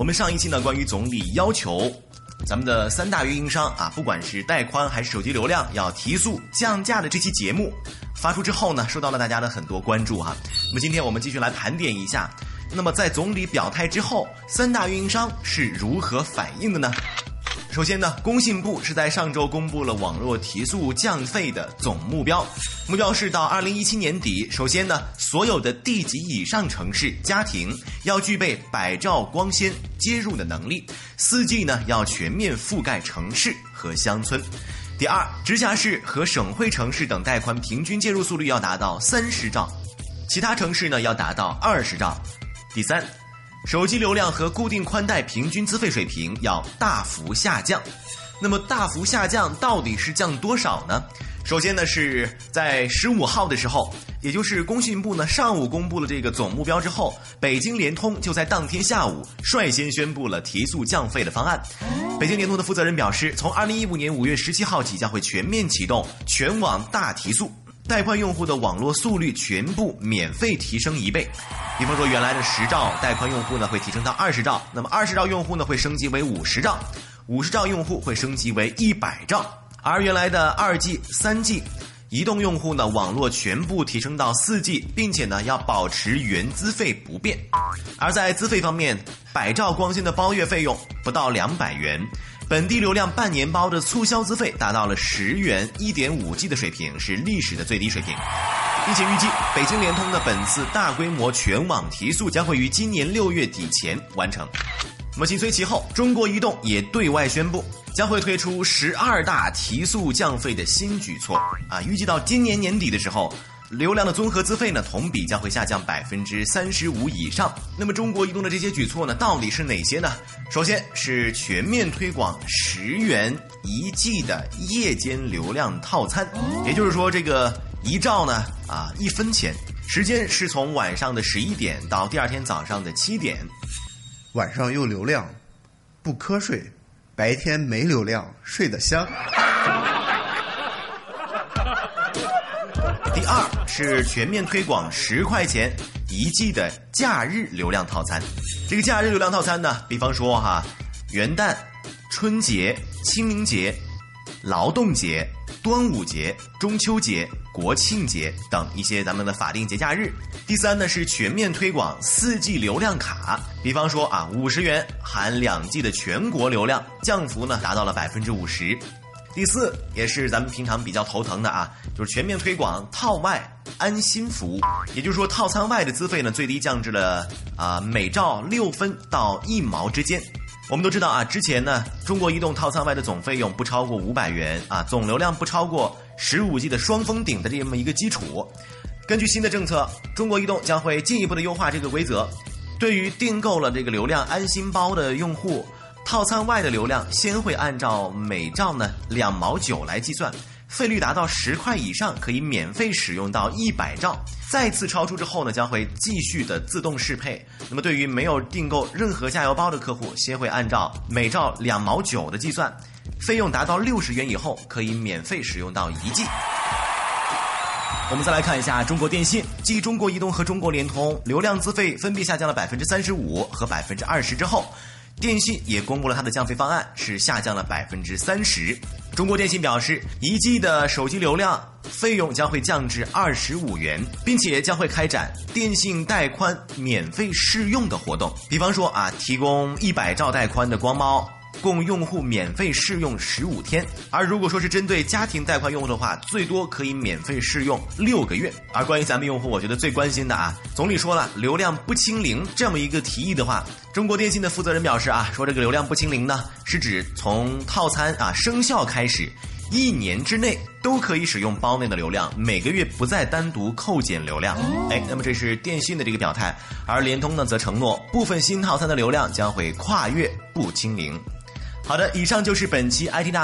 我们上一期呢，关于总理要求咱们的三大运营商啊，不管是带宽还是手机流量，要提速降价的这期节目发出之后呢，受到了大家的很多关注哈。那么今天我们继续来盘点一下，那么在总理表态之后，三大运营商是如何反应的呢？首先呢，工信部是在上周公布了网络提速降费的总目标，目标是到二零一七年底，首先呢，所有的地级以上城市家庭要具备百兆光纤接入的能力，四 G 呢要全面覆盖城市和乡村。第二，直辖市和省会城市等带宽平均接入速率要达到三十兆，其他城市呢要达到二十兆。第三。手机流量和固定宽带平均资费水平要大幅下降，那么大幅下降到底是降多少呢？首先呢是在十五号的时候，也就是工信部呢上午公布了这个总目标之后，北京联通就在当天下午率先宣布了提速降费的方案。北京联通的负责人表示，从二零一五年五月十七号起将会全面启动全网大提速。带宽用户的网络速率全部免费提升一倍，比方说原来的十兆带宽用户呢会提升到二十兆，那么二十兆用户呢会升级为五十兆，五十兆用户会升级为一百兆，而原来的二 G、三 G 移动用户呢网络全部提升到四 G，并且呢要保持原资费不变。而在资费方面，百兆光纤的包月费用不到两百元。本地流量半年包的促销资费达到了十元一点五 G 的水平，是历史的最低水平，并且预计北京联通的本次大规模全网提速将会于今年六月底前完成。那么紧随其后，中国移动也对外宣布将会推出十二大提速降费的新举措啊，预计到今年年底的时候。流量的综合资费呢，同比将会下降百分之三十五以上。那么中国移动的这些举措呢，到底是哪些呢？首先是全面推广十元一 G 的夜间流量套餐，也就是说这个一兆呢啊一分钱，时间是从晚上的十一点到第二天早上的七点，晚上用流量，不瞌睡，白天没流量睡得香。第二是全面推广十块钱一 G 的假日流量套餐。这个假日流量套餐呢，比方说哈，元旦、春节、清明节、劳动节、端午节、中秋节、国庆节等一些咱们的法定节假日。第三呢是全面推广四 G 流量卡，比方说啊，五十元含两 G 的全国流量，降幅呢达到了百分之五十。第四，也是咱们平常比较头疼的啊，就是全面推广套外安心服务。也就是说，套餐外的资费呢，最低降至了啊每兆六分到一毛之间。我们都知道啊，之前呢，中国移动套餐外的总费用不超过五百元啊，总流量不超过十五 G 的双封顶的这么一个基础。根据新的政策，中国移动将会进一步的优化这个规则，对于订购了这个流量安心包的用户。套餐外的流量先会按照每兆呢两毛九来计算，费率达到十块以上可以免费使用到一百兆，再次超出之后呢将会继续的自动适配。那么对于没有订购任何加油包的客户，先会按照每兆两毛九的计算，费用达到六十元以后可以免费使用到一 G。我们再来看一下中国电信，继中国移动和中国联通流量资费分别下降了百分之三十五和百分之二十之后。电信也公布了它的降费方案，是下降了百分之三十。中国电信表示，一 G 的手机流量费用将会降至二十五元，并且将会开展电信带宽免费试用的活动。比方说啊，提供一百兆带宽的光猫。供用户免费试用十五天，而如果说是针对家庭贷款用户的话，最多可以免费试用六个月。而关于咱们用户，我觉得最关心的啊，总理说了，流量不清零这么一个提议的话，中国电信的负责人表示啊，说这个流量不清零呢，是指从套餐啊生效开始，一年之内都可以使用包内的流量，每个月不再单独扣减流量。哎，那么这是电信的这个表态，而联通呢则承诺，部分新套餐的流量将会跨越不清零。好的，以上就是本期 IT 大。